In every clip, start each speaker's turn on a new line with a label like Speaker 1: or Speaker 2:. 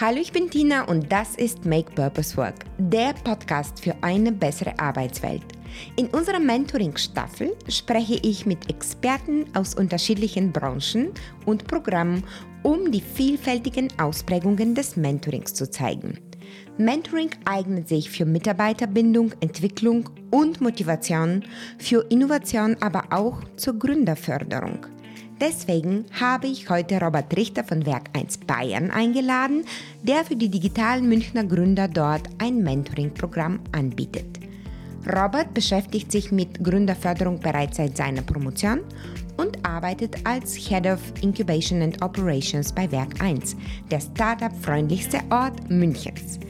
Speaker 1: Hallo, ich bin Tina und das ist Make Purpose Work, der Podcast für eine bessere Arbeitswelt. In unserer Mentoring-Staffel spreche ich mit Experten aus unterschiedlichen Branchen und Programmen, um die vielfältigen Ausprägungen des Mentorings zu zeigen. Mentoring eignet sich für Mitarbeiterbindung, Entwicklung und Motivation, für Innovation, aber auch zur Gründerförderung. Deswegen habe ich heute Robert Richter von Werk 1 Bayern eingeladen, der für die digitalen Münchner Gründer dort ein Mentoring-Programm anbietet. Robert beschäftigt sich mit Gründerförderung bereits seit seiner Promotion und arbeitet als Head of Incubation and Operations bei Werk 1, der Startup-freundlichste Ort Münchens.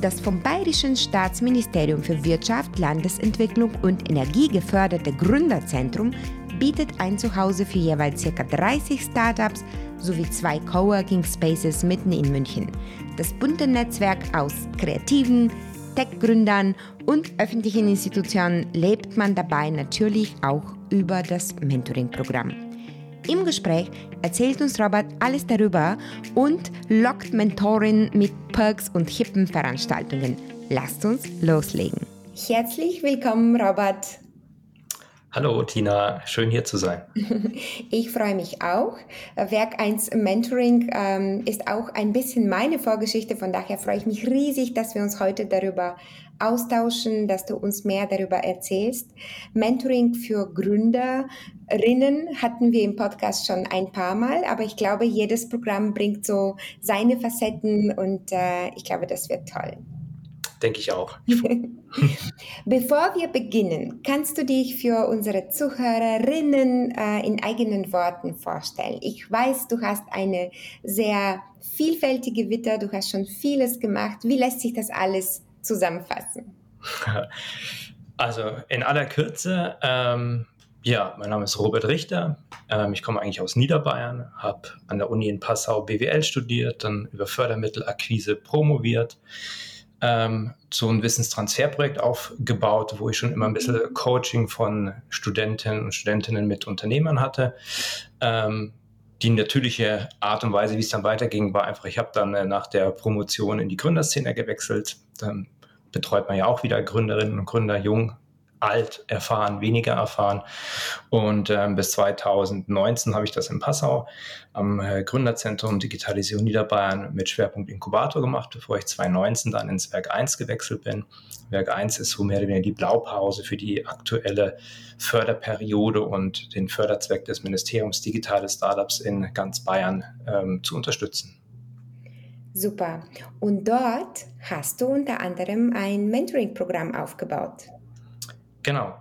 Speaker 1: Das vom Bayerischen Staatsministerium für Wirtschaft, Landesentwicklung und Energie geförderte Gründerzentrum bietet ein Zuhause für jeweils ca. 30 Startups sowie zwei Coworking Spaces mitten in München. Das bunte Netzwerk aus kreativen, Tech-Gründern und öffentlichen Institutionen lebt man dabei natürlich auch über das Mentoring-Programm. Im Gespräch erzählt uns Robert alles darüber und lockt Mentorin mit Perks und hippen Veranstaltungen. Lasst uns loslegen. Herzlich willkommen, Robert.
Speaker 2: Hallo Tina, schön hier zu sein.
Speaker 1: Ich freue mich auch. Werk 1 Mentoring ähm, ist auch ein bisschen meine Vorgeschichte, von daher freue ich mich riesig, dass wir uns heute darüber austauschen, dass du uns mehr darüber erzählst. Mentoring für Gründerinnen hatten wir im Podcast schon ein paar Mal, aber ich glaube, jedes Programm bringt so seine Facetten und äh, ich glaube, das wird toll.
Speaker 2: Denke ich auch.
Speaker 1: Bevor wir beginnen, kannst du dich für unsere Zuhörerinnen äh, in eigenen Worten vorstellen? Ich weiß, du hast eine sehr vielfältige Witter, du hast schon vieles gemacht. Wie lässt sich das alles zusammenfassen?
Speaker 2: Also in aller Kürze, ähm, ja, mein Name ist Robert Richter. Ähm, ich komme eigentlich aus Niederbayern, habe an der Uni in Passau BWL studiert, dann über Fördermittelakquise promoviert ähm, so ein Wissenstransferprojekt aufgebaut, wo ich schon immer ein bisschen mhm. Coaching von Studentinnen und Studentinnen mit Unternehmern hatte. Ähm, die natürliche Art und Weise, wie es dann weiterging, war einfach, ich habe dann äh, nach der Promotion in die Gründerszene gewechselt. Dann betreut man ja auch wieder Gründerinnen und Gründer, jung alt erfahren, weniger erfahren. Und ähm, bis 2019 habe ich das in Passau am äh, Gründerzentrum Digitalisierung Niederbayern mit Schwerpunkt Inkubator gemacht, bevor ich 2019 dann ins Werk 1 gewechselt bin. Werk 1 ist so mehr oder weniger die Blaupause für die aktuelle Förderperiode und den Förderzweck des Ministeriums Digitale Startups in ganz Bayern ähm, zu unterstützen.
Speaker 1: Super. Und dort hast du unter anderem ein Mentoring-Programm aufgebaut.
Speaker 2: Genau.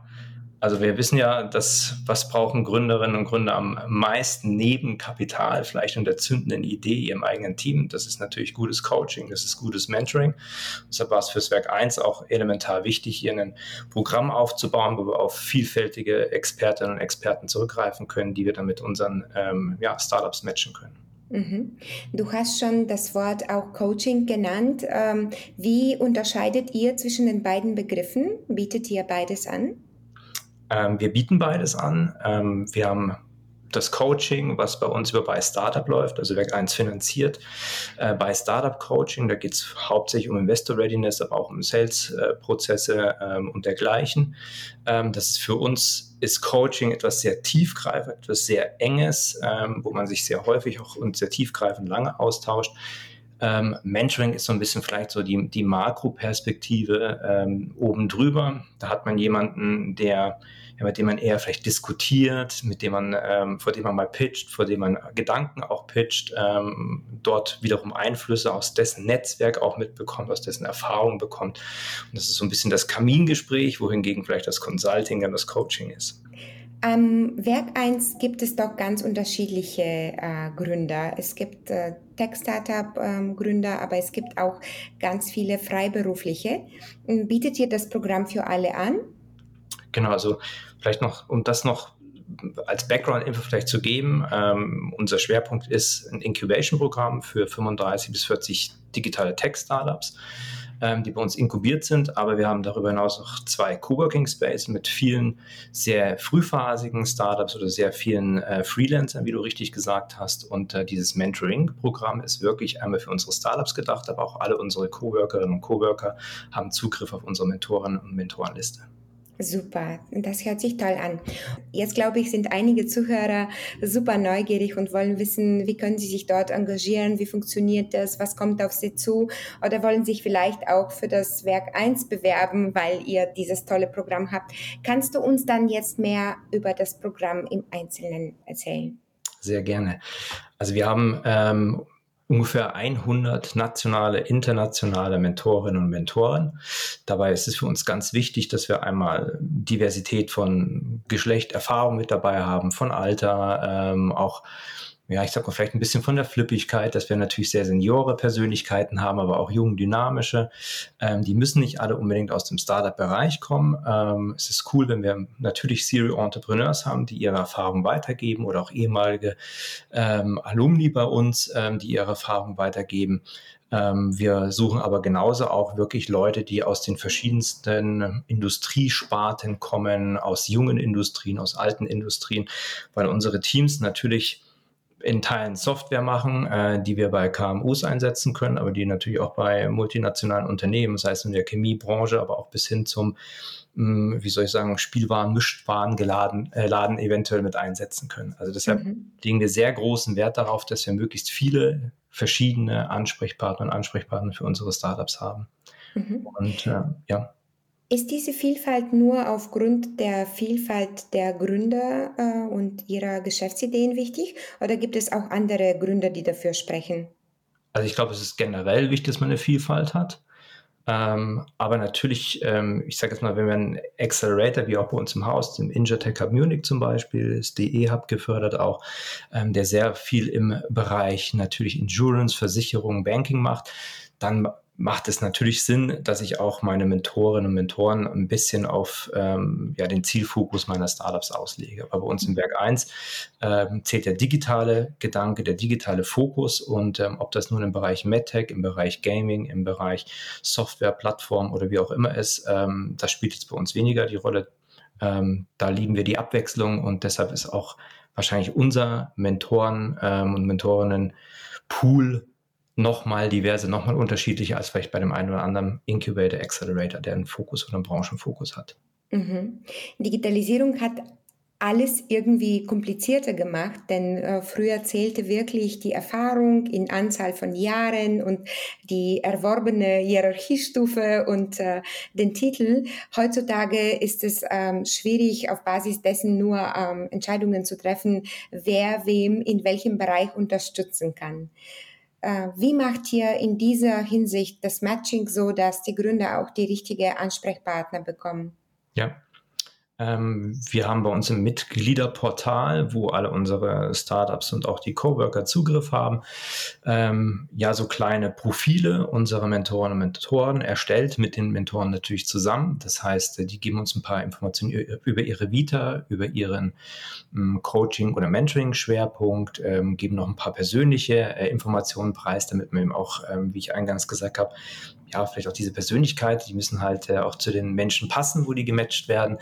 Speaker 2: Also wir wissen ja, dass was brauchen Gründerinnen und Gründer am meisten neben Kapital, vielleicht und der zündenden Idee ihrem eigenen Team. Das ist natürlich gutes Coaching, das ist gutes Mentoring. Deshalb war es fürs Werk 1 auch elementar wichtig, hier ein Programm aufzubauen, wo wir auf vielfältige Expertinnen und Experten zurückgreifen können, die wir dann mit unseren ähm, ja, Startups matchen können.
Speaker 1: Mhm. Du hast schon das Wort auch Coaching genannt. Ähm, wie unterscheidet ihr zwischen den beiden Begriffen? Bietet ihr beides an?
Speaker 2: Ähm, wir bieten beides an. Ähm, wir haben das Coaching, was bei uns über bei Startup läuft, also Werk 1 finanziert, äh, bei Startup Coaching, da geht es hauptsächlich um Investor Readiness, aber auch um Sales-Prozesse äh, ähm, und dergleichen. Ähm, das ist für uns ist Coaching etwas sehr tiefgreifend, etwas sehr enges, ähm, wo man sich sehr häufig auch und sehr tiefgreifend lange austauscht. Ähm, Mentoring ist so ein bisschen vielleicht so die, die Makroperspektive ähm, oben drüber. Da hat man jemanden, der ja, mit dem man eher vielleicht diskutiert, mit dem man, ähm, vor dem man mal pitcht, vor dem man Gedanken auch pitcht, ähm, dort wiederum Einflüsse aus dessen Netzwerk auch mitbekommt, aus dessen Erfahrung bekommt. Und das ist so ein bisschen das Kamingespräch, wohingegen vielleicht das Consulting und das Coaching ist.
Speaker 1: Am Werk 1 gibt es doch ganz unterschiedliche äh, Gründer. Es gibt äh, Tech-Startup-Gründer, aber es gibt auch ganz viele Freiberufliche. Bietet ihr das Programm für alle an?
Speaker 2: Genau, also vielleicht noch, um das noch als Background-Info vielleicht zu geben, ähm, unser Schwerpunkt ist ein Incubation-Programm für 35 bis 40 digitale Tech-Startups ähm, die bei uns inkubiert sind. Aber wir haben darüber hinaus noch zwei Coworking Spaces mit vielen sehr frühphasigen Startups oder sehr vielen äh, Freelancern, wie du richtig gesagt hast. Und äh, dieses Mentoring-Programm ist wirklich einmal für unsere Startups gedacht, aber auch alle unsere Coworkerinnen und Coworker haben Zugriff auf unsere Mentoren und Mentorenliste.
Speaker 1: Super, das hört sich toll an. Jetzt glaube ich, sind einige Zuhörer super neugierig und wollen wissen, wie können sie sich dort engagieren, wie funktioniert das, was kommt auf sie zu oder wollen sich vielleicht auch für das Werk 1 bewerben, weil ihr dieses tolle Programm habt. Kannst du uns dann jetzt mehr über das Programm im Einzelnen erzählen?
Speaker 2: Sehr gerne. Also wir haben ähm, ungefähr 100 nationale, internationale Mentorinnen und Mentoren. Dabei ist es für uns ganz wichtig, dass wir einmal Diversität von Geschlecht, Erfahrung mit dabei haben, von Alter, ähm, auch ja, ich sag mal vielleicht ein bisschen von der Flippigkeit, dass wir natürlich sehr seniore Persönlichkeiten haben, aber auch jung, dynamische. Ähm, die müssen nicht alle unbedingt aus dem Startup-Bereich kommen. Ähm, es ist cool, wenn wir natürlich Serial Entrepreneurs haben, die ihre Erfahrungen weitergeben oder auch ehemalige ähm, Alumni bei uns, ähm, die ihre Erfahrungen weitergeben. Ähm, wir suchen aber genauso auch wirklich Leute, die aus den verschiedensten Industriesparten kommen, aus jungen Industrien, aus alten Industrien, weil unsere Teams natürlich in Teilen Software machen, äh, die wir bei KMUs einsetzen können, aber die natürlich auch bei multinationalen Unternehmen, sei es in der Chemiebranche, aber auch bis hin zum, mh, hm, wie soll ich sagen, Spielwaren, Mischwaren geladen, äh, Laden eventuell mit einsetzen können. Also deshalb mhm. legen wir sehr großen Wert darauf, dass wir möglichst viele verschiedene Ansprechpartner und Ansprechpartner für unsere Startups haben. Mhm. Und äh, ja.
Speaker 1: Ist diese Vielfalt nur aufgrund der Vielfalt der Gründer äh, und ihrer Geschäftsideen wichtig oder gibt es auch andere Gründer, die dafür sprechen?
Speaker 2: Also ich glaube, es ist generell wichtig, dass man eine Vielfalt hat. Ähm, aber natürlich, ähm, ich sage jetzt mal, wenn wir einen Accelerator, wie auch bei uns im Haus, dem Injatech Hub Munich zum Beispiel, das DE Hub gefördert auch, ähm, der sehr viel im Bereich natürlich Insurance, Versicherung, Banking macht, dann macht es natürlich Sinn, dass ich auch meine Mentorinnen und Mentoren ein bisschen auf ähm, ja, den Zielfokus meiner Startups auslege. Aber bei uns im Werk 1 ähm, zählt der digitale Gedanke, der digitale Fokus und ähm, ob das nun im Bereich MedTech, im Bereich Gaming, im Bereich Software, Plattform oder wie auch immer ist, ähm, das spielt jetzt bei uns weniger die Rolle. Ähm, da lieben wir die Abwechslung und deshalb ist auch wahrscheinlich unser Mentoren ähm, und Mentorinnen Pool nochmal diverse, nochmal unterschiedlicher als vielleicht bei dem einen oder anderen Incubator, Accelerator, der einen Fokus oder einen Branchenfokus hat.
Speaker 1: Mhm. Digitalisierung hat alles irgendwie komplizierter gemacht, denn äh, früher zählte wirklich die Erfahrung in Anzahl von Jahren und die erworbene Hierarchiestufe und äh, den Titel. Heutzutage ist es ähm, schwierig, auf Basis dessen nur ähm, Entscheidungen zu treffen, wer wem in welchem Bereich unterstützen kann. Äh, wie macht ihr in dieser Hinsicht das Matching so, dass die Gründer auch die richtige Ansprechpartner bekommen?
Speaker 2: Ja, ähm, wir haben bei uns im Mitgliederportal, wo alle unsere Startups und auch die Coworker Zugriff haben, ähm, ja so kleine Profile unserer Mentoren und Mentoren erstellt, mit den Mentoren natürlich zusammen. Das heißt, die geben uns ein paar Informationen über ihre Vita, über ihren ähm, Coaching- oder Mentoring-Schwerpunkt, ähm, geben noch ein paar persönliche äh, Informationen preis, damit man eben auch, ähm, wie ich eingangs gesagt habe, ja, vielleicht auch diese Persönlichkeit, die müssen halt äh, auch zu den Menschen passen, wo die gematcht werden,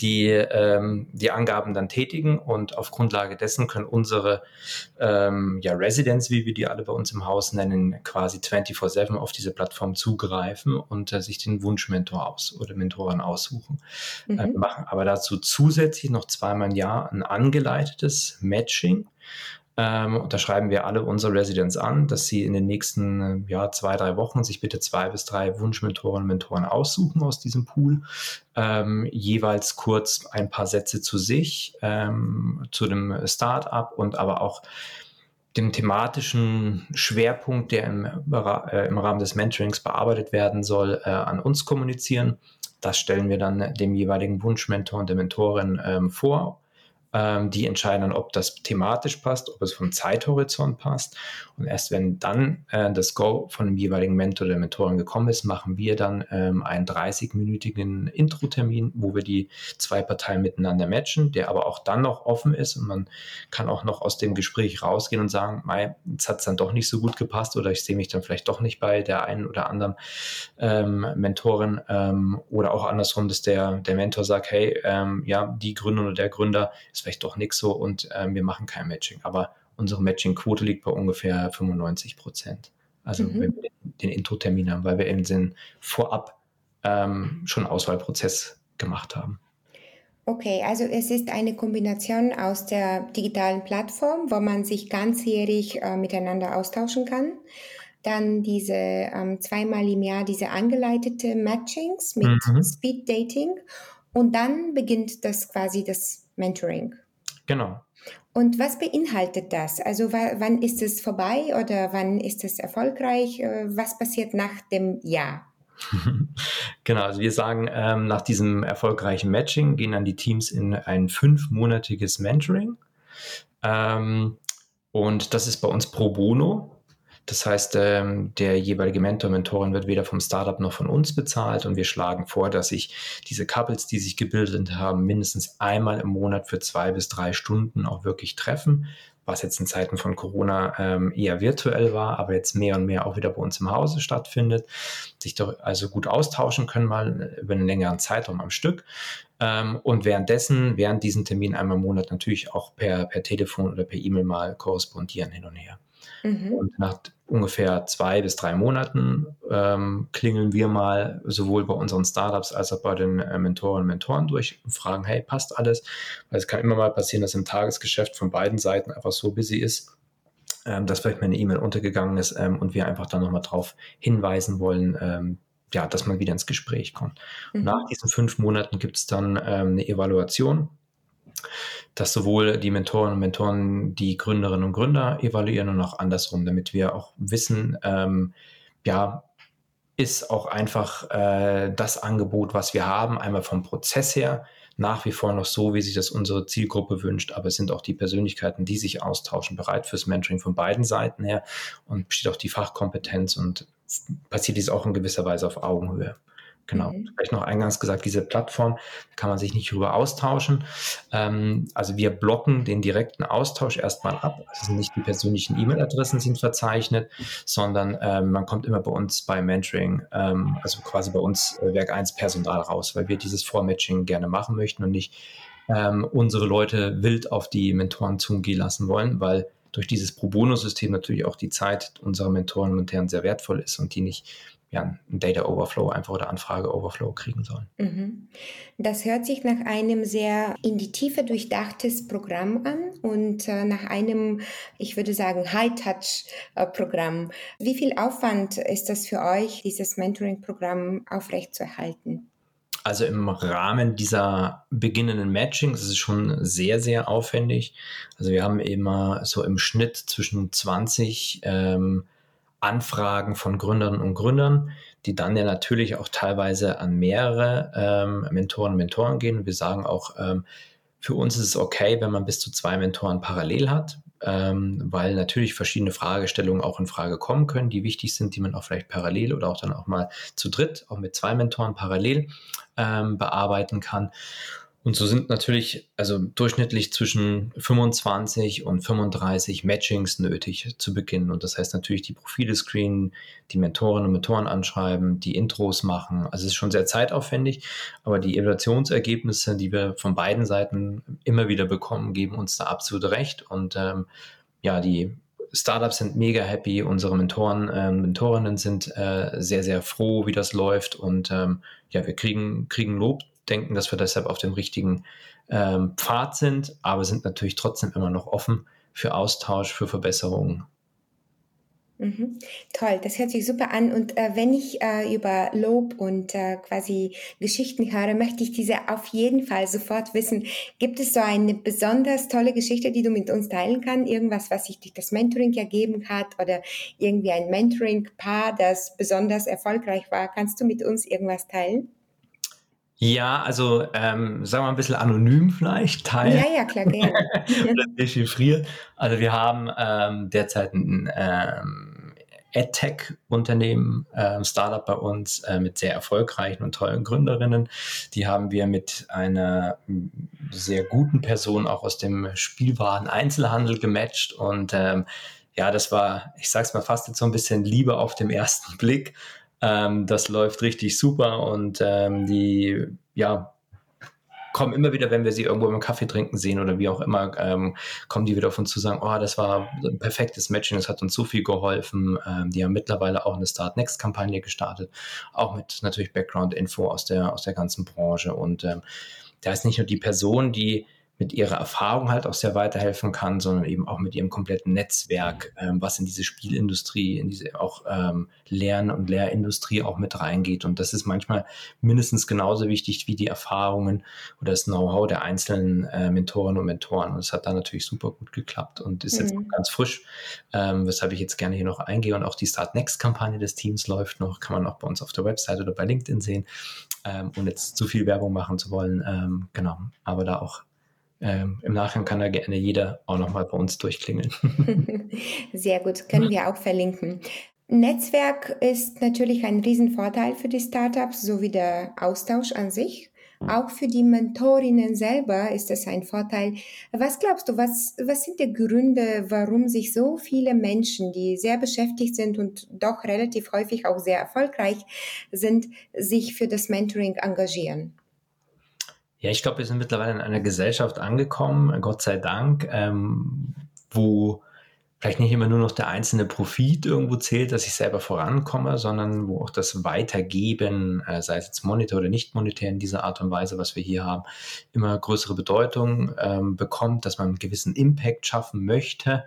Speaker 2: die ähm, die Angaben dann tätigen und auf Grundlage dessen können unsere ähm, ja, Residents, wie wir die alle bei uns im Haus nennen, quasi 24-7 auf diese Plattform zugreifen und äh, sich den Wunschmentor aus oder Mentoren aussuchen. Mhm. Äh, machen aber dazu zusätzlich noch zweimal im Jahr ein angeleitetes Matching ähm, da schreiben wir alle unsere Residents an, dass sie in den nächsten ja, zwei, drei Wochen sich bitte zwei bis drei Wunschmentoren und Mentoren aussuchen aus diesem Pool. Ähm, jeweils kurz ein paar Sätze zu sich, ähm, zu dem Startup und aber auch dem thematischen Schwerpunkt, der im, äh, im Rahmen des Mentorings bearbeitet werden soll, äh, an uns kommunizieren. Das stellen wir dann dem jeweiligen Wunschmentor und der Mentorin ähm, vor Ähm, die entscheiden dann, ob das thematisch passt, ob es vom Zeithorizont passt. Und erst wenn dann äh, das Go von dem jeweiligen Mentor oder Mentorin gekommen ist, machen wir dann ähm, einen 30-minütigen Intro-Termin, wo wir die zwei Parteien miteinander matchen, der aber auch dann noch offen ist und man kann auch noch aus dem Gespräch rausgehen und sagen, mei, jetzt hat es dann doch nicht so gut gepasst oder ich sehe mich dann vielleicht doch nicht bei der einen oder anderen ähm, Mentorin ähm, oder auch andersrum, dass der, der Mentor sagt, hey, ähm, ja, die Gründerin oder der Gründer ist vielleicht doch nichts so und ähm, wir machen kein Matching. Aber unsere Matching-Quote liegt bei ungefähr 95 Prozent. Also mhm. wenn wir den Intro-Termin haben, weil wir eben den vorab ähm, schon Auswahlprozess gemacht haben.
Speaker 1: Okay, also es ist eine Kombination aus der digitalen Plattform, wo man sich ganzjährig äh, miteinander austauschen kann. Dann diese ähm, zweimal im Jahr diese angeleitete Matchings mit mhm. Speed Dating und dann beginnt das quasi das Mentoring.
Speaker 2: Genau.
Speaker 1: Und was beinhaltet das? Also wann ist es vorbei oder wann ist es erfolgreich? Äh, was passiert nach dem Jahr?
Speaker 2: genau, also wir sagen, ähm, nach diesem erfolgreichen Matching gehen dann die Teams in ein fünfmonatiges Mentoring. Ähm, und das ist bei uns pro bono. Das heißt, ähm, der jeweilige Mentor, Mentorin wird weder vom Startup noch von uns bezahlt und wir schlagen vor, dass sich diese Couples, die sich gebildet haben, mindestens einmal im Monat für zwei bis drei Stunden auch wirklich treffen, was jetzt in Zeiten von Corona ähm, eher virtuell war, aber jetzt mehr und mehr auch wieder bei uns im Hause stattfindet, sich doch also gut austauschen können, mal über einen längeren Zeitraum am Stück. Ähm, und währenddessen, während diesen Termin einmal im Monat natürlich auch per, per Telefon oder per E-Mail mal korrespondieren hin und her. Mhm. Und nach ungefähr zwei bis drei Monaten ähm, klingeln wir mal sowohl bei unseren Startups als auch bei den äh, Mentoren und Mentoren durch und fragen, hey, passt alles? Weil es kann immer mal passieren, dass im Tagesgeschäft von beiden Seiten einfach so busy ist, ähm, dass vielleicht mal eine E-Mail untergegangen ist ähm, und wir einfach dann nochmal darauf hinweisen wollen, ähm, ja, dass man wieder ins Gespräch kommt. Mhm. Nach diesen fünf Monaten gibt es dann ähm, eine Evaluation dass sowohl die Mentoren und Mentoren die Gründerinnen und Gründer evaluieren und auch andersrum, damit wir auch wissen, ähm, ja, ist auch einfach äh, das Angebot, was wir haben, einmal vom Prozess her, nach wie vor noch so, wie sich das unsere Zielgruppe wünscht, aber es sind auch die Persönlichkeiten, die sich austauschen, bereit fürs Mentoring von beiden Seiten her und besteht auch die Fachkompetenz und passiert dies auch in gewisser Weise auf Augenhöhe. Genau. Mhm. Vielleicht noch eingangs gesagt, diese Plattform kann man sich nicht darüber austauschen. Ähm, also wir blocken den direkten Austausch erstmal ab. Also nicht die persönlichen E-Mail-Adressen sind verzeichnet, sondern ähm, man kommt immer bei uns bei Mentoring, ähm, also quasi bei uns äh, Werk 1 Personal raus, weil wir dieses Vormatching gerne machen möchten und nicht ähm, unsere Leute wild auf die Mentoren zugehen lassen wollen, weil durch dieses Pro Bono-System natürlich auch die Zeit unserer Mentoren und Mentoren sehr wertvoll ist und die nicht ja, einen Data Overflow einfach oder Anfrage Overflow kriegen sollen. Mhm.
Speaker 1: Das hört sich nach einem sehr in die Tiefe durchdachtes Programm an und äh, nach einem, ich würde sagen, High-Touch-Programm. Wie viel Aufwand ist das für euch, dieses Mentoring-Programm aufrechtzuerhalten?
Speaker 2: Also im Rahmen dieser beginnenden Matchings ist es schon sehr, sehr aufwendig. Also wir haben immer so im Schnitt zwischen 20 ähm, Anfragen von Gründern und Gründern, die dann ja natürlich auch teilweise an mehrere ähm, Mentoren und Mentoren gehen. Wir sagen auch, ähm, für uns ist es okay, wenn man bis zu zwei Mentoren parallel hat, ähm, weil natürlich verschiedene Fragestellungen auch in Frage kommen können, die wichtig sind, die man auch vielleicht parallel oder auch dann auch mal zu dritt, auch mit zwei Mentoren parallel ähm, bearbeiten kann. Und so sind natürlich also durchschnittlich zwischen 25 und 35 Matchings nötig zu Beginn. Und das heißt natürlich die Profile screenen, die Mentorinnen und Mentoren anschreiben, die Intros machen. Also es ist schon sehr zeitaufwendig, aber die Evaluationsergebnisse, die wir von beiden Seiten immer wieder bekommen, geben uns da absolut recht. Und ähm, ja, die Startups sind mega happy, unsere Mentoren, äh, Mentorinnen sind äh, sehr, sehr froh, wie das läuft. Und ähm, ja, wir kriegen, kriegen Lob denken, dass wir deshalb auf dem richtigen ähm, Pfad sind, aber sind natürlich trotzdem immer noch offen für Austausch, für Verbesserungen.
Speaker 1: Mhm. Toll, das hört sich super an. Und äh, wenn ich äh, über Lob und äh, quasi Geschichten höre, möchte ich diese auf jeden Fall sofort wissen. Gibt es so eine besonders tolle Geschichte, die du mit uns teilen kannst? Irgendwas, was sich durch das Mentoring ergeben hat oder irgendwie ein Mentoring-Paar, das besonders erfolgreich war? Kannst du mit uns irgendwas teilen?
Speaker 2: Ja, also ähm, sagen wir mal ein bisschen anonym vielleicht,
Speaker 1: Teil. Ja, ja, klar, gerne.
Speaker 2: oder dechiffriert. Also wir haben ähm, derzeit ein ähm, AdTech-Unternehmen, ähm, Startup bei uns äh, mit sehr erfolgreichen und tollen Gründerinnen. Die haben wir mit einer sehr guten Person auch aus dem Spielwaren-Einzelhandel gematcht und ähm, ja, das war, ich sag's mal fast jetzt so ein bisschen Liebe auf dem ersten Blick. Ähm, das läuft richtig super und ähm, die, ja, kommen immer wieder, wenn wir sie irgendwo im Kaffee trinken sehen oder wie auch immer, ähm, kommen die wieder auf uns zu sagen, oh, das war ein perfektes Matching, das hat uns so viel geholfen. Ähm, die haben mittlerweile auch eine Start Next Kampagne gestartet, auch mit natürlich Background Info aus der aus der ganzen Branche und ähm, da ist nicht nur die Person, die mit ihrer Erfahrung halt auch sehr weiterhelfen kann, sondern eben auch mit ihrem kompletten Netzwerk, ähm, was in diese Spielindustrie, in diese auch ähm, Lern- und Lehrindustrie auch mit reingeht. Und das ist manchmal mindestens genauso wichtig wie die Erfahrungen oder das Know-how der einzelnen äh, Mentorinnen und Mentoren. Und es hat da natürlich super gut geklappt und ist mhm. jetzt noch ganz frisch, ähm, weshalb ich jetzt gerne hier noch eingehe. Und auch die Start Next-Kampagne des Teams läuft noch, kann man auch bei uns auf der Website oder bei LinkedIn sehen, ähm, ohne jetzt zu viel Werbung machen zu wollen. Ähm, genau, aber da auch ähm, Im Nachhinein kann da gerne jeder auch nochmal bei uns durchklingeln.
Speaker 1: Sehr gut, können wir auch verlinken. Netzwerk ist natürlich ein Riesenvorteil für die Startups sowie der Austausch an sich. Auch für die Mentorinnen selber ist es ein Vorteil. Was glaubst du, was, was sind die Gründe, warum sich so viele Menschen, die sehr beschäftigt sind und doch relativ häufig auch sehr erfolgreich sind, sich für das Mentoring engagieren?
Speaker 2: Ja, ich glaube, wir sind mittlerweile in einer Gesellschaft angekommen, Gott sei Dank, ähm, wo vielleicht nicht immer nur noch der einzelne Profit irgendwo zählt, dass ich selber vorankomme, sondern wo auch das Weitergeben, äh, sei es jetzt monetär oder nicht monetär in dieser Art und Weise, was wir hier haben, immer größere Bedeutung ähm, bekommt, dass man einen gewissen Impact schaffen möchte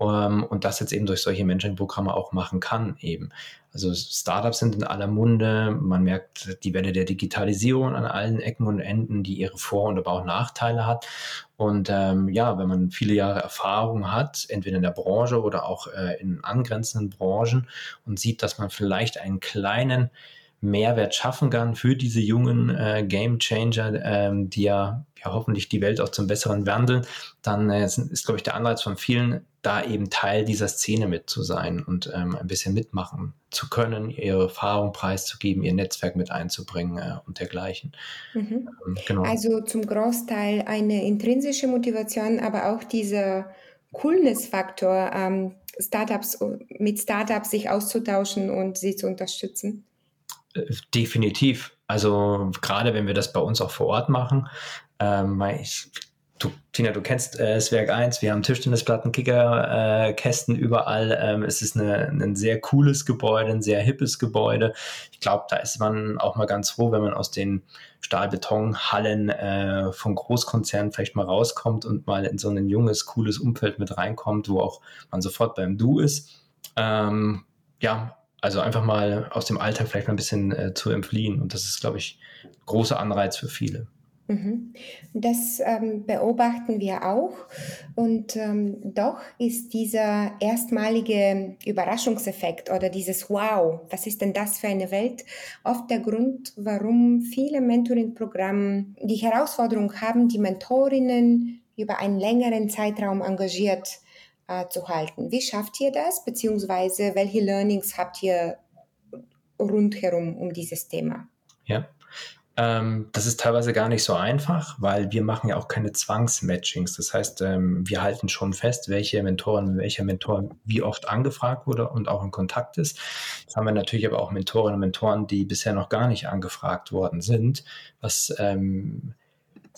Speaker 2: ähm, und das jetzt eben durch solche Mentoring-Programme auch machen kann eben. Also Startups sind in aller Munde, man merkt die Welle der Digitalisierung an allen Ecken und Enden, die ihre Vor- und aber auch Nachteile hat. Und ähm, ja, wenn man viele Jahre Erfahrung hat, entweder in der Branche oder auch äh, in angrenzenden Branchen und sieht, dass man vielleicht einen kleinen Mehrwert schaffen kann für diese jungen äh, Game Changer, ähm, die ja, ja hoffentlich die Welt auch zum Besseren wandeln, dann äh, ist, ist glaube ich, der Anreiz von vielen da eben Teil dieser Szene mit zu sein und ähm, ein bisschen mitmachen zu können, ihre Erfahrung preiszugeben, ihr Netzwerk mit einzubringen äh, und dergleichen.
Speaker 1: Mhm. Ähm, genau. Also zum Großteil eine intrinsische Motivation, aber auch dieser Coolness-Faktor, ähm, Startups mit Startups sich auszutauschen und sie zu unterstützen.
Speaker 2: Definitiv. Also gerade wenn wir das bei uns auch vor Ort machen, ähm, ich du, Tina, du kennst äh, das Werk 1, wir haben Tischtennisplatten, Kickerkästen äh, überall. Ähm, es ist eine, ein sehr cooles Gebäude, ein sehr hippes Gebäude. Ich glaube, da ist man auch mal ganz froh, wenn man aus den Stahlbetonhallen äh, von Großkonzernen vielleicht mal rauskommt und mal in so ein junges, cooles Umfeld mit reinkommt, wo auch man sofort beim Du ist. Ähm, ja, also einfach mal aus dem Alltag vielleicht mal ein bisschen äh, zu entfliehen. Und das ist, glaube ich, großer Anreiz für viele.
Speaker 1: Mhm. Das ähm, beobachten wir auch. Und ähm, doch ist dieser erstmalige Überraschungseffekt oder dieses Wow, was ist denn das für eine Welt, oft der Grund, warum viele Mentoring-Programme die Herausforderung haben, die Mentorinnen über einen längeren Zeitraum engagiert äh, zu halten. Wie schafft ihr das, beziehungsweise welche Learnings habt ihr rundherum um dieses Thema?
Speaker 2: Ja, ähm, das ist teilweise gar nicht so einfach, weil wir machen ja auch keine Zwangsmatchings. Das heißt, ähm, wir halten schon fest, welche Mentorin, welcher Mentor wie oft angefragt wurde und auch in Kontakt ist. Jetzt haben wir natürlich aber auch Mentorinnen und Mentoren, die bisher noch gar nicht angefragt worden sind, was ähm,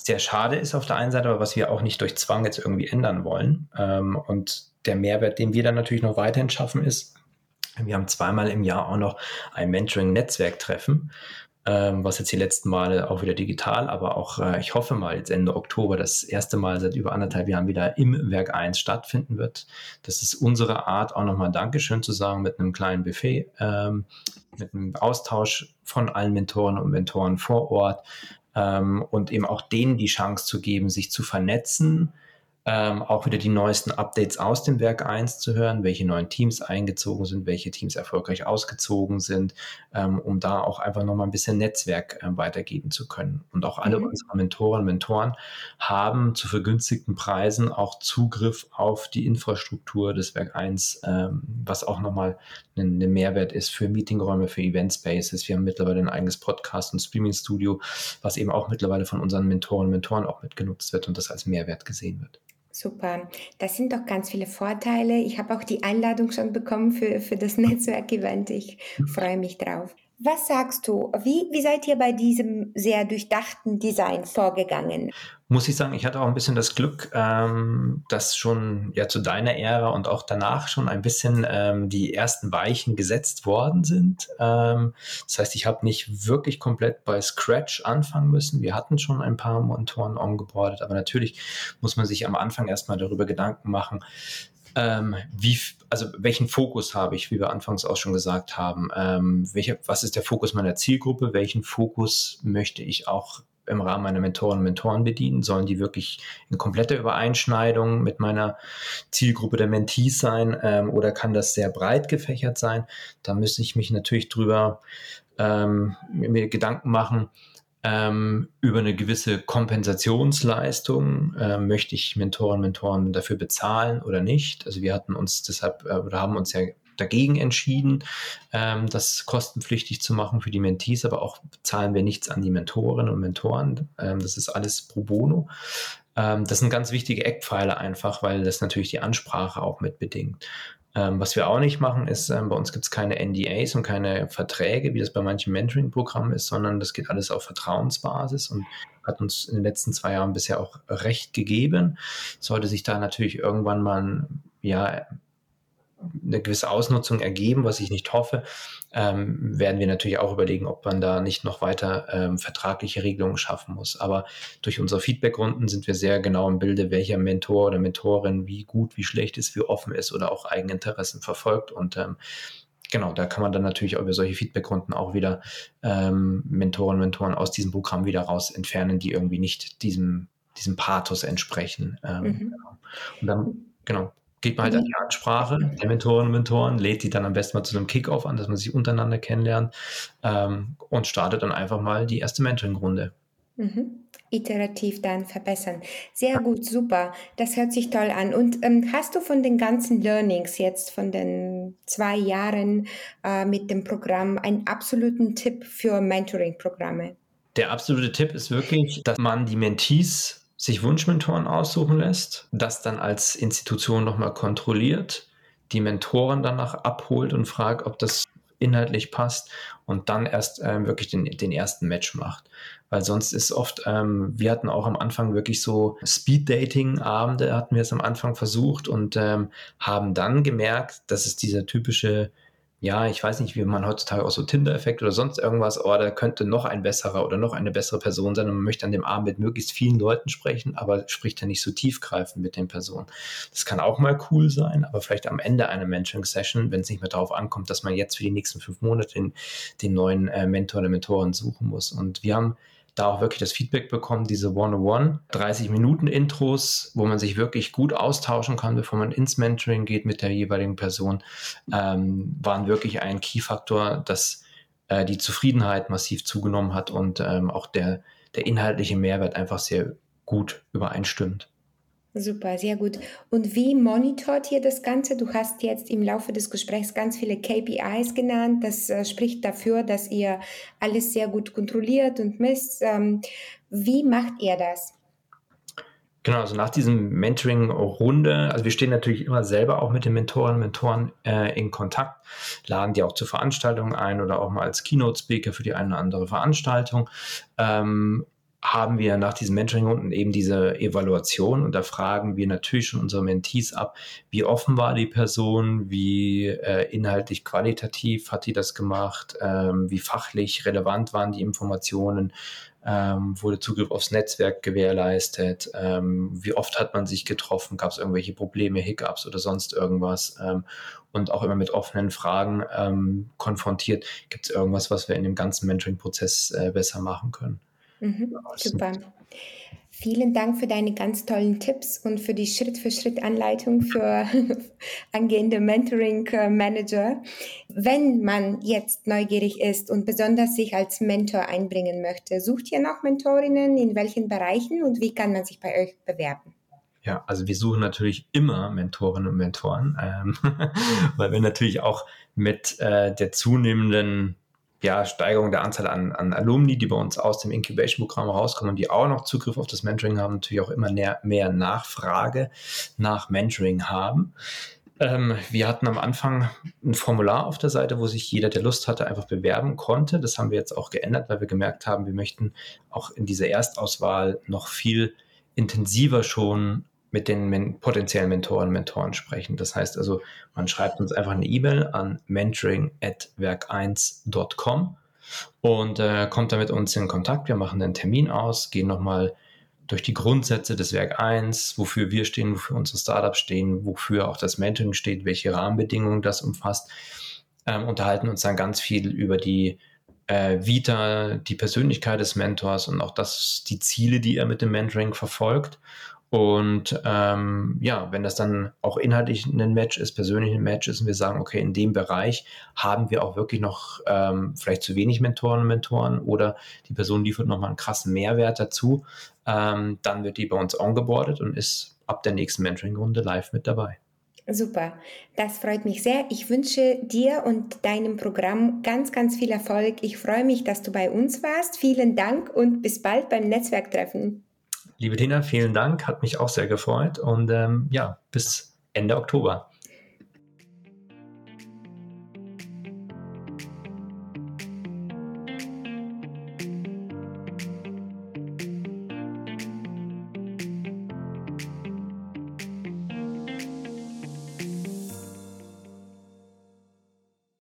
Speaker 2: sehr schade ist auf der einen Seite, aber was wir auch nicht durch Zwang jetzt irgendwie ändern wollen. Ähm, und der Mehrwert, den wir dann natürlich noch weiterhin schaffen, ist, wir haben zweimal im Jahr auch noch ein Mentoring-Netzwerktreffen ähm, was jetzt die letzten Male auch wieder digital, aber auch, äh, ich hoffe mal, jetzt Ende Oktober das erste Mal seit über anderthalb Jahren wieder im Werk 1 stattfinden wird. Das ist unsere Art, auch nochmal Dankeschön zu sagen mit einem kleinen Buffet, ähm, mit einem Austausch von allen Mentoren und Mentoren vor Ort ähm, und eben auch denen die Chance zu geben, sich zu vernetzen, ähm, auch wieder die neuesten Updates aus dem Werk 1 zu hören, welche neuen Teams eingezogen sind, welche Teams erfolgreich ausgezogen sind, ähm, um da auch einfach nochmal ein bisschen Netzwerk äh, weitergeben zu können. Und auch alle mhm. unsere Mentoren und Mentoren haben zu vergünstigten Preisen auch Zugriff auf die Infrastruktur des Werk 1, ähm, was auch nochmal ein, ein Mehrwert ist für Meetingräume, für Event Spaces. Wir haben mittlerweile ein eigenes Podcast- und Streaming-Studio, was eben auch mittlerweile von unseren Mentoren und Mentoren auch mitgenutzt wird und das als Mehrwert gesehen wird.
Speaker 1: Super. Das sind doch ganz viele Vorteile. Ich habe auch die Einladung schon bekommen für, für das Netzwerkevent. Ich freue mich drauf. Was sagst du? Wie, wie seid ihr bei diesem sehr durchdachten Design vorgegangen?
Speaker 2: Muss ich sagen, ich hatte auch ein bisschen das Glück, ähm, dass schon ja zu deiner Ära und auch danach schon ein bisschen ähm, die ersten Weichen gesetzt worden sind. Ähm, das heißt, ich habe nicht wirklich komplett bei Scratch anfangen müssen. Wir hatten schon ein paar Monitoren ongeboardet, aber natürlich muss man sich am Anfang erstmal darüber Gedanken machen, ähm, wie, also welchen Fokus habe ich, wie wir anfangs auch schon gesagt haben, ähm, welche, was ist der Fokus meiner Zielgruppe, welchen Fokus möchte ich auch im Rahmen meiner Mentoren und Mentoren bedienen? Sollen die wirklich in kompletter Übereinschneidung mit meiner Zielgruppe der Mentees sein ähm, oder kann das sehr breit gefächert sein? Da müsste ich mich natürlich drüber ähm, mir Gedanken machen, ähm, über eine gewisse Kompensationsleistung äh, möchte ich Mentoren und Mentoren dafür bezahlen oder nicht. Also wir hatten uns deshalb äh, oder haben uns ja dagegen entschieden, ähm, das kostenpflichtig zu machen für die Mentees, aber auch zahlen wir nichts an die Mentorinnen und Mentoren. Ähm, das ist alles pro bono. Ähm, das sind ganz wichtige Eckpfeiler einfach, weil das natürlich die Ansprache auch mitbedingt. Ähm, was wir auch nicht machen, ist, ähm, bei uns gibt es keine NDAs und keine Verträge, wie das bei manchen Mentoring-Programmen ist, sondern das geht alles auf Vertrauensbasis und hat uns in den letzten zwei Jahren bisher auch recht gegeben. Sollte sich da natürlich irgendwann mal ja, eine gewisse Ausnutzung ergeben, was ich nicht hoffe, ähm, werden wir natürlich auch überlegen, ob man da nicht noch weiter ähm, vertragliche Regelungen schaffen muss. Aber durch unsere Feedbackrunden sind wir sehr genau im Bilde, welcher Mentor oder Mentorin wie gut, wie schlecht ist, wie offen ist oder auch Eigeninteressen verfolgt. Und ähm, genau, da kann man dann natürlich auch über solche Feedbackrunden auch wieder ähm, Mentoren, Mentoren aus diesem Programm wieder raus entfernen, die irgendwie nicht diesem, diesem Pathos entsprechen. Ähm, mhm. Genau. Und dann, genau, geht man halt an mhm. die Ansprache der Mentorinnen und Mentoren, lädt die dann am besten mal zu einem Kickoff an, dass man sich untereinander kennenlernt ähm, und startet dann einfach mal die erste Mentoring-Runde.
Speaker 1: Mhm. Iterativ dann verbessern. Sehr gut, super. Das hört sich toll an. Und ähm, hast du von den ganzen Learnings jetzt, von den zwei Jahren äh, mit dem Programm, einen absoluten Tipp für Mentoring-Programme?
Speaker 2: Der absolute Tipp ist wirklich, dass man die Mentees sich Wunschmentoren aussuchen lässt, das dann als Institution nochmal kontrolliert, die Mentoren danach abholt und fragt, ob das inhaltlich passt und dann erst ähm, wirklich den, den ersten Match macht. Weil sonst ist oft, ähm, wir hatten auch am Anfang wirklich so Speed-Dating-Abende, hatten wir es am Anfang versucht und ähm, haben dann gemerkt, dass es dieser typische ja, ich weiß nicht, wie man heutzutage auch so Tinder-Effekt oder sonst irgendwas, oh, da könnte noch ein besserer oder noch eine bessere Person sein und man möchte an dem Abend mit möglichst vielen Leuten sprechen, aber spricht ja nicht so tiefgreifend mit den Personen. Das kann auch mal cool sein, aber vielleicht am Ende einer Mentoring-Session, wenn es nicht mehr darauf ankommt, dass man jetzt für die nächsten fünf Monate den, den neuen äh, Mentor oder Mentorin suchen muss. Und wir haben da auch wirklich das Feedback bekommen, diese One-on-One, 30 Minuten Intros, wo man sich wirklich gut austauschen kann, bevor man ins Mentoring geht mit der jeweiligen Person, ähm, waren wirklich ein Key-Faktor, dass äh, die Zufriedenheit massiv zugenommen hat und ähm, auch der, der inhaltliche Mehrwert einfach sehr gut übereinstimmt.
Speaker 1: Super, sehr gut. Und wie monitort ihr das Ganze? Du hast jetzt im Laufe des Gesprächs ganz viele KPIs genannt. Das äh, spricht dafür, dass ihr alles sehr gut kontrolliert und misst. Ähm, wie macht ihr das?
Speaker 2: Genau, also nach diesem Mentoring-Runde, also wir stehen natürlich immer selber auch mit den Mentoren Mentoren äh, in Kontakt, laden die auch zu Veranstaltungen ein oder auch mal als Keynote-Speaker für die eine oder andere Veranstaltung. Ähm, haben wir nach diesem Mentoring-Runden eben diese Evaluation und da fragen wir natürlich schon unsere Mentees ab, wie offen war die Person, wie äh, inhaltlich qualitativ hat die das gemacht, ähm, wie fachlich relevant waren die Informationen, ähm, wurde Zugriff aufs Netzwerk gewährleistet, ähm, wie oft hat man sich getroffen, gab es irgendwelche Probleme, Hiccups oder sonst irgendwas ähm, und auch immer mit offenen Fragen ähm, konfrontiert, gibt es irgendwas, was wir in dem ganzen Mentoring-Prozess äh, besser machen können.
Speaker 1: Mhm, super. Vielen Dank für deine ganz tollen Tipps und für die Schritt-für-Schritt-Anleitung für angehende Mentoring-Manager. Wenn man jetzt neugierig ist und besonders sich als Mentor einbringen möchte, sucht ihr noch Mentorinnen? In welchen Bereichen und wie kann man sich bei euch bewerben?
Speaker 2: Ja, also wir suchen natürlich immer Mentorinnen und Mentoren, ähm, weil wir natürlich auch mit äh, der zunehmenden ja, Steigerung der Anzahl an, an Alumni, die bei uns aus dem Incubation-Programm rauskommen und die auch noch Zugriff auf das Mentoring haben, natürlich auch immer mehr, mehr Nachfrage nach Mentoring haben. Ähm, wir hatten am Anfang ein Formular auf der Seite, wo sich jeder, der Lust hatte, einfach bewerben konnte. Das haben wir jetzt auch geändert, weil wir gemerkt haben, wir möchten auch in dieser Erstauswahl noch viel intensiver schon mit den men potenziellen Mentoren und Mentoren sprechen. Das heißt also, man schreibt uns einfach eine E-Mail an mentoring@werk1.com und äh, kommt da mit uns in Kontakt. Wir machen einen Termin aus, gehen nochmal durch die Grundsätze des Werk 1, wofür wir stehen, wofür unsere Startups stehen, wofür auch das Mentoring steht, welche Rahmenbedingungen das umfasst, ähm, unterhalten uns dann ganz viel über die äh, Vita, die Persönlichkeit des Mentors und auch das, die Ziele, die er mit dem Mentoring verfolgt und ähm, ja, wenn das dann auch inhaltlich ein Match ist, persönlich ein Match ist und wir sagen, okay, in dem Bereich haben wir auch wirklich noch ähm, vielleicht zu wenig Mentoren und Mentoren oder die Person liefert nochmal einen krassen Mehrwert dazu, ähm, dann wird die bei uns ongeboardet und ist ab der nächsten Mentoring-Runde live mit dabei.
Speaker 1: Super, das freut mich sehr. Ich wünsche dir und deinem Programm ganz, ganz viel Erfolg. Ich freue mich, dass du bei uns warst. Vielen Dank und bis bald beim Netzwerktreffen.
Speaker 2: Liebe Tina, vielen Dank, hat mich auch sehr gefreut und ähm, ja, bis Ende Oktober.